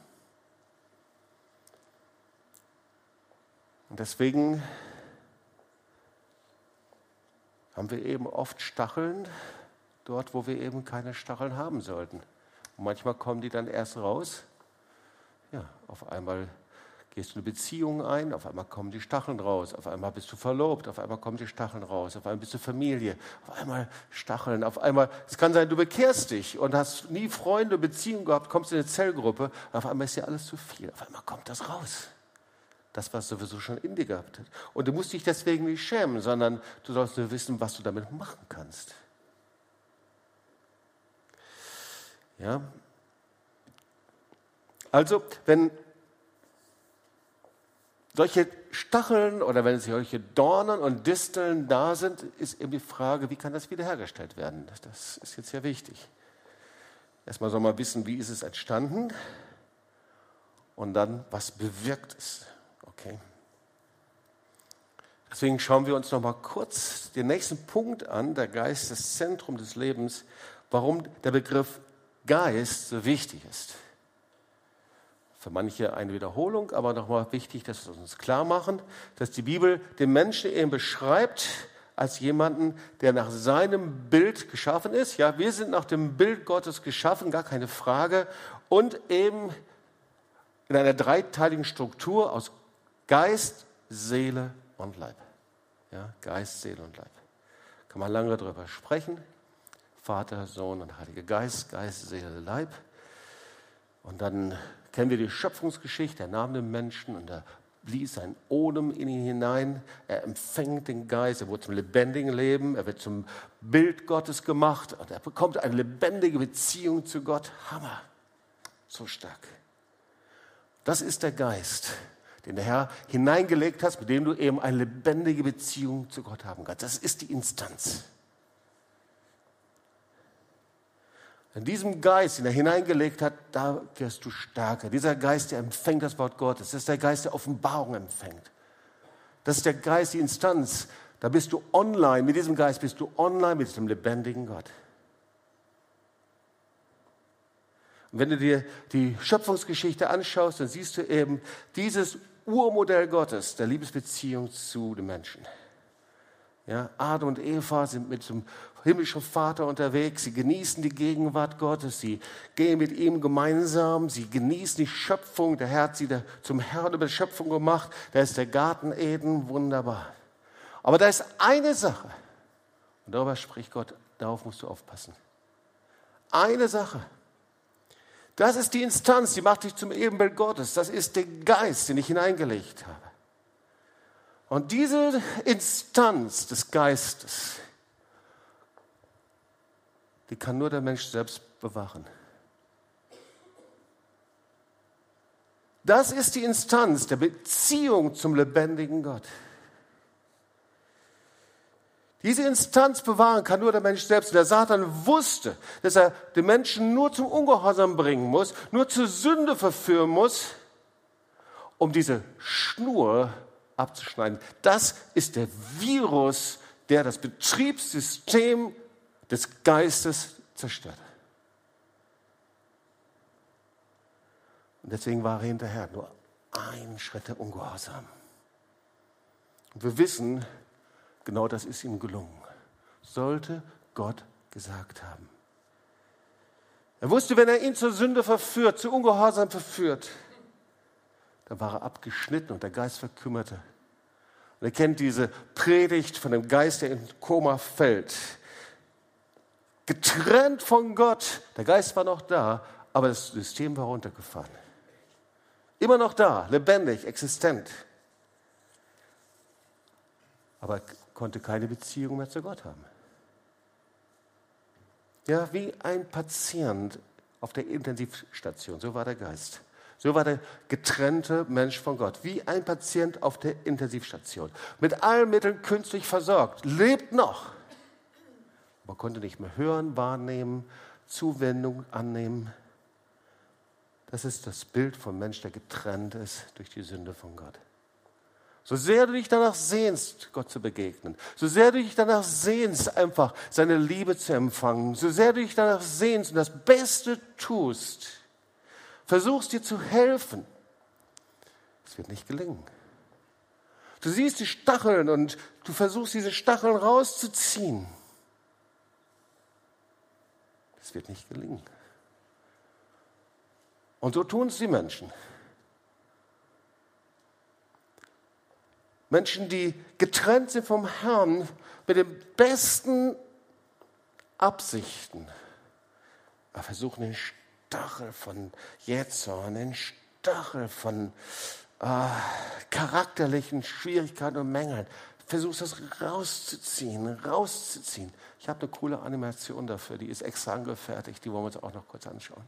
Und deswegen haben wir eben oft Stacheln dort, wo wir eben keine Stacheln haben sollten. Und manchmal kommen die dann erst raus. Ja, auf einmal gehst du eine Beziehung ein, auf einmal kommen die Stacheln raus, auf einmal bist du verlobt, auf einmal kommen die Stacheln raus, auf einmal bist du Familie, auf einmal Stacheln, auf einmal, es kann sein, du bekehrst dich und hast nie Freunde, Beziehungen gehabt, kommst in eine Zellgruppe, auf einmal ist dir alles zu viel, auf einmal kommt das raus. Das, was sowieso schon in dir gehabt hat. Und du musst dich deswegen nicht schämen, sondern du sollst nur wissen, was du damit machen kannst. Ja? Also, wenn solche Stacheln oder wenn solche Dornen und Disteln da sind, ist eben die Frage, wie kann das wiederhergestellt werden? Das ist jetzt sehr wichtig. Erstmal soll man wissen, wie ist es entstanden und dann, was bewirkt es. Okay. Deswegen schauen wir uns noch mal kurz den nächsten Punkt an, der Geist, das Zentrum des Lebens, warum der Begriff Geist so wichtig ist. Für manche eine Wiederholung, aber nochmal wichtig, dass wir uns klar machen, dass die Bibel den Menschen eben beschreibt als jemanden, der nach seinem Bild geschaffen ist. Ja, wir sind nach dem Bild Gottes geschaffen, gar keine Frage. Und eben in einer dreiteiligen Struktur aus Geist, Seele und Leib. Ja, Geist, Seele und Leib. Kann man lange darüber sprechen. Vater, Sohn und Heiliger Geist, Geist, Seele, Leib. Und dann kennen wir die Schöpfungsgeschichte. Er nahm den Menschen und er blies sein Odem in ihn hinein. Er empfängt den Geist. Er wurde zum lebendigen Leben. Er wird zum Bild Gottes gemacht. Und er bekommt eine lebendige Beziehung zu Gott. Hammer. So stark. Das ist der Geist, den der Herr hineingelegt hat, mit dem du eben eine lebendige Beziehung zu Gott haben kannst. Das ist die Instanz. In diesem Geist, den er hineingelegt hat, da wirst du stärker. Dieser Geist, der empfängt das Wort Gottes. Das ist der Geist, der Offenbarung empfängt. Das ist der Geist, die Instanz. Da bist du online. Mit diesem Geist bist du online mit dem lebendigen Gott. Und wenn du dir die Schöpfungsgeschichte anschaust, dann siehst du eben dieses Urmodell Gottes der Liebesbeziehung zu den Menschen. Ja, Adam und Eva sind mit dem himmlischen Vater unterwegs, sie genießen die Gegenwart Gottes, sie gehen mit ihm gemeinsam, sie genießen die Schöpfung, der Herr hat sie zum Herrn über die Schöpfung gemacht, da ist der Garten Eden, wunderbar. Aber da ist eine Sache, und darüber spricht Gott, darauf musst du aufpassen. Eine Sache. Das ist die Instanz, die macht dich zum Ebenbild Gottes. Das ist der Geist, den ich hineingelegt habe. Und diese Instanz des Geistes, die kann nur der Mensch selbst bewahren. Das ist die Instanz der Beziehung zum lebendigen Gott. Diese Instanz bewahren kann nur der Mensch selbst. Und der Satan wusste, dass er den Menschen nur zum Ungehorsam bringen muss, nur zur Sünde verführen muss, um diese Schnur abzuschneiden. Das ist der Virus, der das Betriebssystem des Geistes zerstört. Und deswegen war er hinterher nur ein Schritt der Ungehorsam. Und wir wissen, genau das ist ihm gelungen. Sollte Gott gesagt haben. Er wusste, wenn er ihn zur Sünde verführt, zu Ungehorsam verführt, dann war er abgeschnitten und der Geist verkümmerte. Und er kennt diese Predigt von dem Geist, der in Koma fällt getrennt von Gott. Der Geist war noch da, aber das System war runtergefahren. Immer noch da, lebendig, existent. Aber konnte keine Beziehung mehr zu Gott haben. Ja, wie ein Patient auf der Intensivstation, so war der Geist. So war der getrennte Mensch von Gott, wie ein Patient auf der Intensivstation. Mit allen Mitteln künstlich versorgt, lebt noch. Man konnte nicht mehr hören, wahrnehmen, Zuwendung annehmen. Das ist das Bild vom Mensch, der getrennt ist durch die Sünde von Gott. So sehr du dich danach sehnst, Gott zu begegnen, so sehr du dich danach sehnst, einfach seine Liebe zu empfangen, so sehr du dich danach sehnst und das Beste tust, versuchst dir zu helfen, es wird nicht gelingen. Du siehst die Stacheln und du versuchst diese Stacheln rauszuziehen. Wird nicht gelingen. Und so tun es die Menschen. Menschen, die getrennt sind vom Herrn mit den besten Absichten, aber versuchen den Stachel von Jähzorn, den Stachel von äh, charakterlichen Schwierigkeiten und Mängeln, versuchst das rauszuziehen, rauszuziehen. Ich habe eine coole Animation dafür, die ist extra angefertigt, die wollen wir uns auch noch kurz anschauen.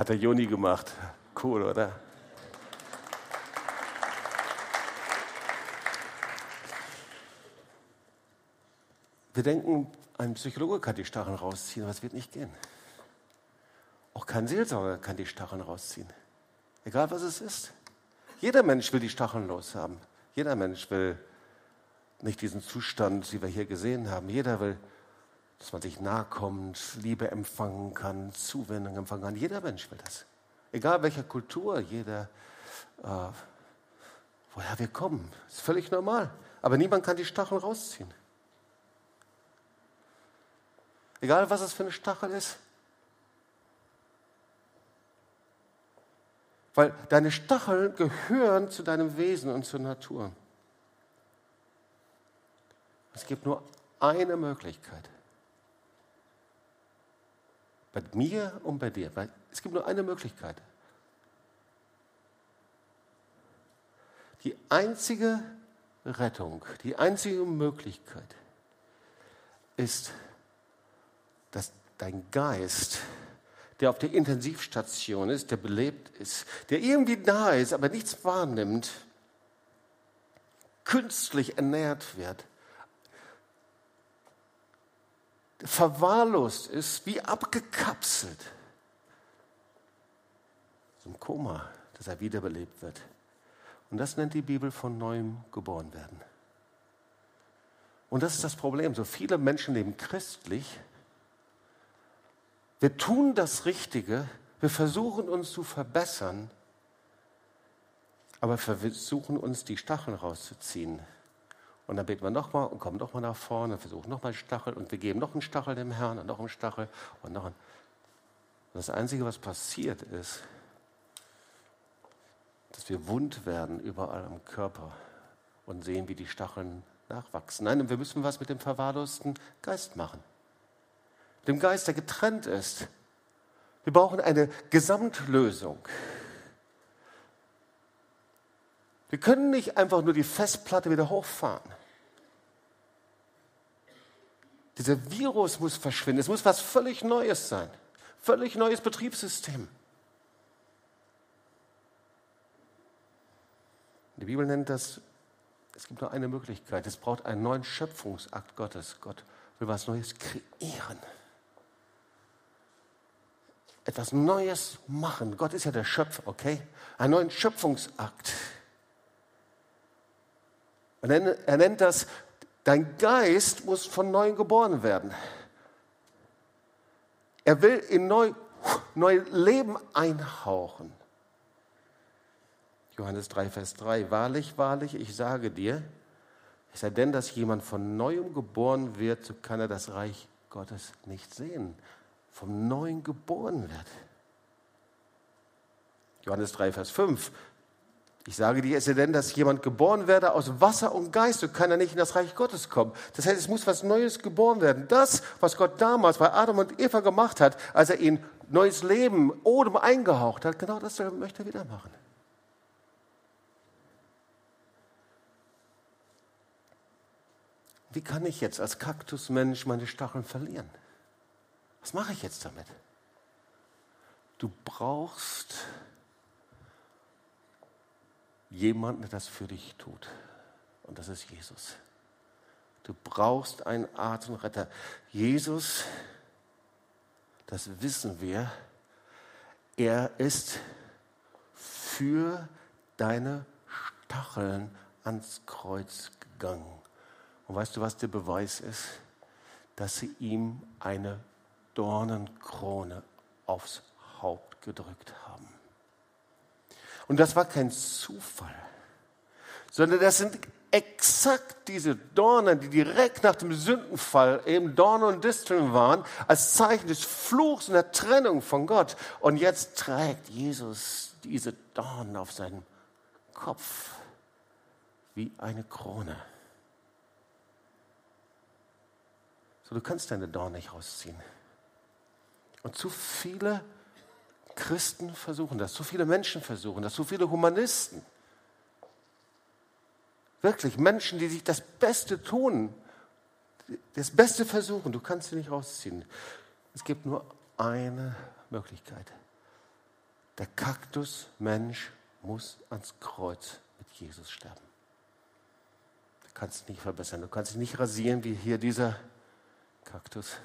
Hat der Joni gemacht. Cool, oder? Wir denken, ein Psychologe kann die Stacheln rausziehen, aber es wird nicht gehen. Auch kein Seelsorger kann die Stacheln rausziehen. Egal was es ist. Jeder Mensch will die Stacheln loshaben. Jeder Mensch will nicht diesen Zustand, wie wir hier gesehen haben. Jeder will dass man sich nahe kommt, Liebe empfangen kann, Zuwendung empfangen kann. Jeder Mensch will das. Egal welcher Kultur, jeder, äh, woher wir kommen, ist völlig normal. Aber niemand kann die Stacheln rausziehen. Egal was es für eine Stachel ist. Weil deine Stacheln gehören zu deinem Wesen und zur Natur. Es gibt nur eine Möglichkeit. Bei mir und bei dir. Weil es gibt nur eine Möglichkeit. Die einzige Rettung, die einzige Möglichkeit ist, dass dein Geist, der auf der Intensivstation ist, der belebt ist, der irgendwie nahe ist, aber nichts wahrnimmt, künstlich ernährt wird, verwahrlost ist, wie abgekapselt. So ein Koma, dass er wiederbelebt wird. Und das nennt die Bibel von neuem geboren werden. Und das ist das Problem. So viele Menschen leben christlich. Wir tun das Richtige, wir versuchen uns zu verbessern, aber versuchen uns die Stacheln rauszuziehen. Und dann beten wir nochmal und kommen nochmal nach vorne, versuchen nochmal einen Stachel und wir geben noch einen Stachel dem Herrn und noch einen Stachel und noch einen. Und das Einzige, was passiert ist, dass wir wund werden überall am Körper und sehen, wie die Stacheln nachwachsen. Nein, wir müssen was mit dem verwahrlosten Geist machen. Dem Geist, der getrennt ist. Wir brauchen eine Gesamtlösung. Wir können nicht einfach nur die Festplatte wieder hochfahren. Dieser Virus muss verschwinden. Es muss was völlig Neues sein. Völlig neues Betriebssystem. Die Bibel nennt das, es gibt nur eine Möglichkeit. Es braucht einen neuen Schöpfungsakt Gottes. Gott will was Neues kreieren. Etwas Neues machen. Gott ist ja der Schöpfer, okay? Einen neuen Schöpfungsakt. Er nennt das Dein Geist muss von neuem geboren werden. Er will in neu, neu Leben einhauchen. Johannes 3, Vers 3. Wahrlich, wahrlich, ich sage dir, es sei denn, dass jemand von neuem geboren wird, so kann er das Reich Gottes nicht sehen. Vom Neuen geboren wird. Johannes 3, Vers 5. Ich sage dir, es sei denn, dass jemand geboren werde aus Wasser und Geist, so kann er nicht in das Reich Gottes kommen. Das heißt, es muss was Neues geboren werden. Das, was Gott damals bei Adam und Eva gemacht hat, als er ihnen neues Leben, Odem eingehaucht hat, genau das möchte er wieder machen. Wie kann ich jetzt als Kaktusmensch meine Stacheln verlieren? Was mache ich jetzt damit? Du brauchst jemanden, der das für dich tut. Und das ist Jesus. Du brauchst einen Arzt. Jesus, das wissen wir, er ist für deine Stacheln ans Kreuz gegangen. Und weißt du, was der Beweis ist? Dass sie ihm eine Dornenkrone aufs Haupt gedrückt haben. Und das war kein Zufall, sondern das sind exakt diese Dornen, die direkt nach dem Sündenfall eben Dornen und Disteln waren, als Zeichen des Fluchs und der Trennung von Gott. Und jetzt trägt Jesus diese Dornen auf seinem Kopf wie eine Krone. So, du kannst deine Dornen nicht rausziehen. Und zu viele Christen versuchen das, zu viele Menschen versuchen das, zu viele Humanisten. Wirklich Menschen, die sich das Beste tun, das Beste versuchen, du kannst sie nicht rausziehen. Es gibt nur eine Möglichkeit. Der Kaktusmensch muss ans Kreuz mit Jesus sterben. Du kannst es nicht verbessern, du kannst dich nicht rasieren wie hier dieser Kaktus.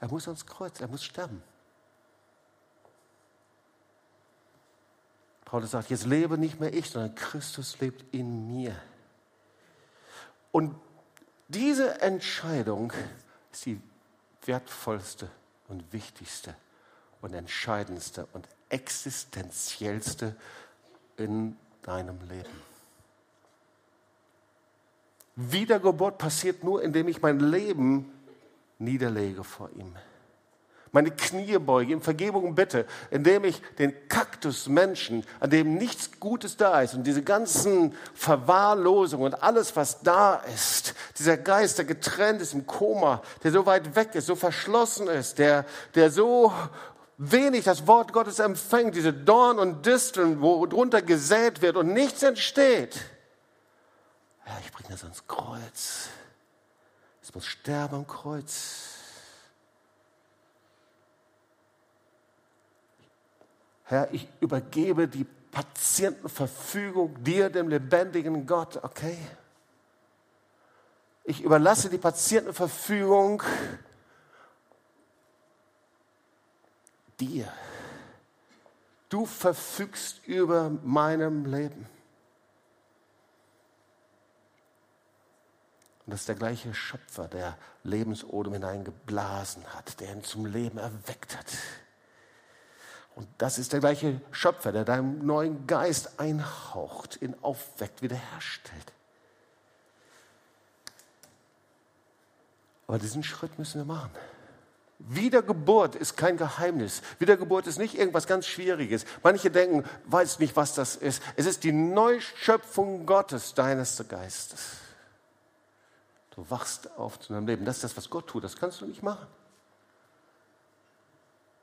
Er muss ans Kreuz, er muss sterben. Paulus sagt, jetzt lebe nicht mehr ich, sondern Christus lebt in mir. Und diese Entscheidung ist die wertvollste und wichtigste und entscheidendste und existenziellste in deinem Leben. Wiedergeburt passiert nur, indem ich mein Leben niederlege vor ihm. Meine Knie beuge, ihm Vergebung bitte, indem ich den Kaktusmenschen, an dem nichts Gutes da ist und diese ganzen Verwahrlosungen und alles, was da ist, dieser Geist, der getrennt ist im Koma, der so weit weg ist, so verschlossen ist, der, der so wenig das Wort Gottes empfängt, diese Dorn und Disteln, wo drunter gesät wird und nichts entsteht. Ja, ich bringe das ans Kreuz. Es muss sterben am Kreuz. Herr, ich übergebe die Patientenverfügung dir, dem lebendigen Gott, okay? Ich überlasse die Patientenverfügung dir. Du verfügst über meinem Leben. Und das ist der gleiche Schöpfer, der Lebensodem hineingeblasen hat, der ihn zum Leben erweckt hat. Und das ist der gleiche Schöpfer, der deinem neuen Geist einhaucht, ihn aufweckt, wiederherstellt. Aber diesen Schritt müssen wir machen. Wiedergeburt ist kein Geheimnis. Wiedergeburt ist nicht irgendwas ganz Schwieriges. Manche denken, weiß nicht, was das ist. Es ist die Neuschöpfung Gottes, deines Geistes. Du wachst auf zu deinem Leben. Das ist das, was Gott tut. Das kannst du nicht machen.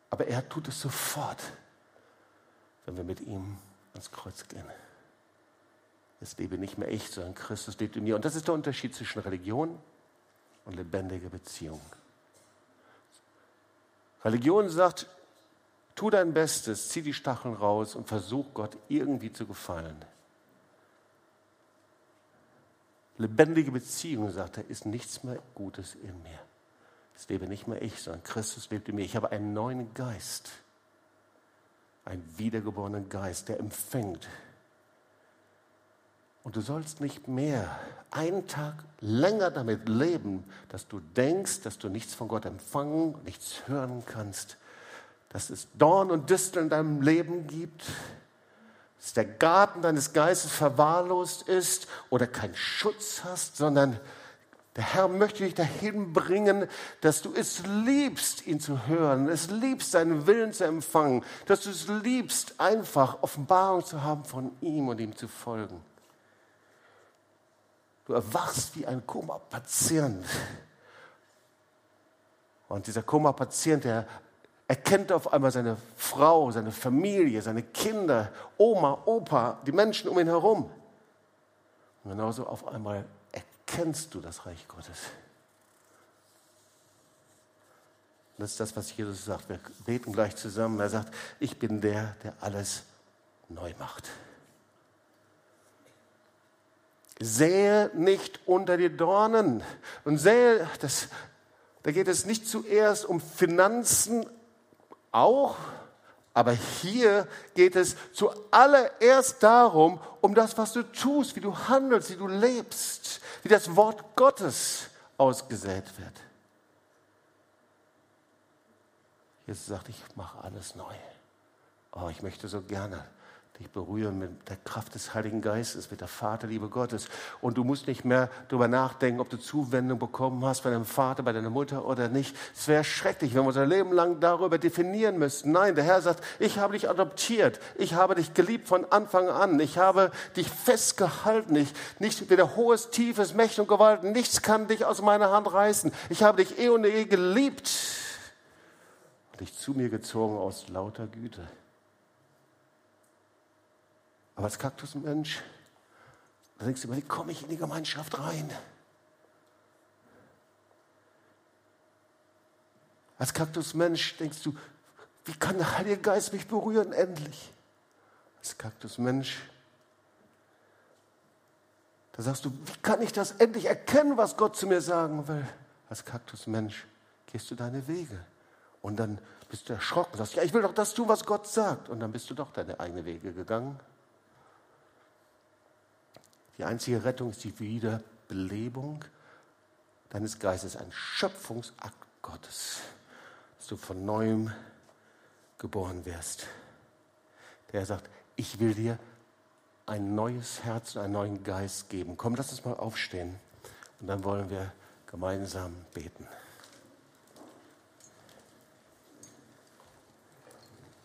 Aber er tut es sofort, wenn wir mit ihm ans Kreuz gehen. Es lebe nicht mehr ich, sondern Christus lebt in mir. Und das ist der Unterschied zwischen Religion und lebendiger Beziehung. Religion sagt, tu dein Bestes, zieh die Stacheln raus und versuch Gott irgendwie zu gefallen. Lebendige Beziehung, sagt er, ist nichts mehr Gutes in mir. Es lebe nicht mehr ich, sondern Christus lebt in mir. Ich habe einen neuen Geist, einen wiedergeborenen Geist, der empfängt. Und du sollst nicht mehr einen Tag länger damit leben, dass du denkst, dass du nichts von Gott empfangen, nichts hören kannst, dass es Dorn und Disteln in deinem Leben gibt, dass der Garten deines Geistes verwahrlost ist oder keinen Schutz hast, sondern der Herr möchte dich dahin bringen, dass du es liebst, ihn zu hören, es liebst, seinen Willen zu empfangen, dass du es liebst, einfach Offenbarung zu haben von ihm und ihm zu folgen. Du erwachst wie ein Koma-Patient. Und dieser Koma-Patient, der erkennt auf einmal seine Frau, seine Familie, seine Kinder, Oma, Opa, die Menschen um ihn herum. Und genauso auf einmal kennst du das Reich Gottes? Das ist das, was Jesus sagt. Wir beten gleich zusammen. Er sagt, ich bin der, der alles neu macht. Sähe nicht unter die Dornen und sähe, das, da geht es nicht zuerst um Finanzen, auch, Aber hier geht es zuallererst darum, um das, was du tust, wie du handelst, wie du lebst, wie das Wort Gottes ausgesät wird. Jesus sagt, ich mache alles neu. Oh, ich möchte so gerne dich berühren mit der Kraft des Heiligen Geistes, mit der Vaterliebe Gottes. Und du musst nicht mehr darüber nachdenken, ob du Zuwendung bekommen hast bei deinem Vater, bei deiner Mutter oder nicht. Es wäre schrecklich, wenn wir unser Leben lang darüber definieren müssten. Nein, der Herr sagt, ich habe dich adoptiert. Ich habe dich geliebt von Anfang an. Ich habe dich festgehalten. Ich, nicht weder hohes, tiefes, Mächte und Gewalt. Nichts kann dich aus meiner Hand reißen. Ich habe dich eh und eh geliebt. Und dich zu mir gezogen aus lauter Güte. Aber als Kaktusmensch, da denkst du immer, wie komme ich in die Gemeinschaft rein? Als Kaktusmensch denkst du, wie kann der Heilige Geist mich berühren endlich? Als Kaktusmensch, da sagst du, wie kann ich das endlich erkennen, was Gott zu mir sagen will? Als Kaktusmensch gehst du deine Wege und dann bist du erschrocken, sagst, ja, ich will doch das tun, was Gott sagt. Und dann bist du doch deine eigenen Wege gegangen. Die einzige Rettung ist die Wiederbelebung deines Geistes, ein Schöpfungsakt Gottes, dass du von neuem geboren wirst. Der sagt, ich will dir ein neues Herz und einen neuen Geist geben. Komm, lass uns mal aufstehen und dann wollen wir gemeinsam beten.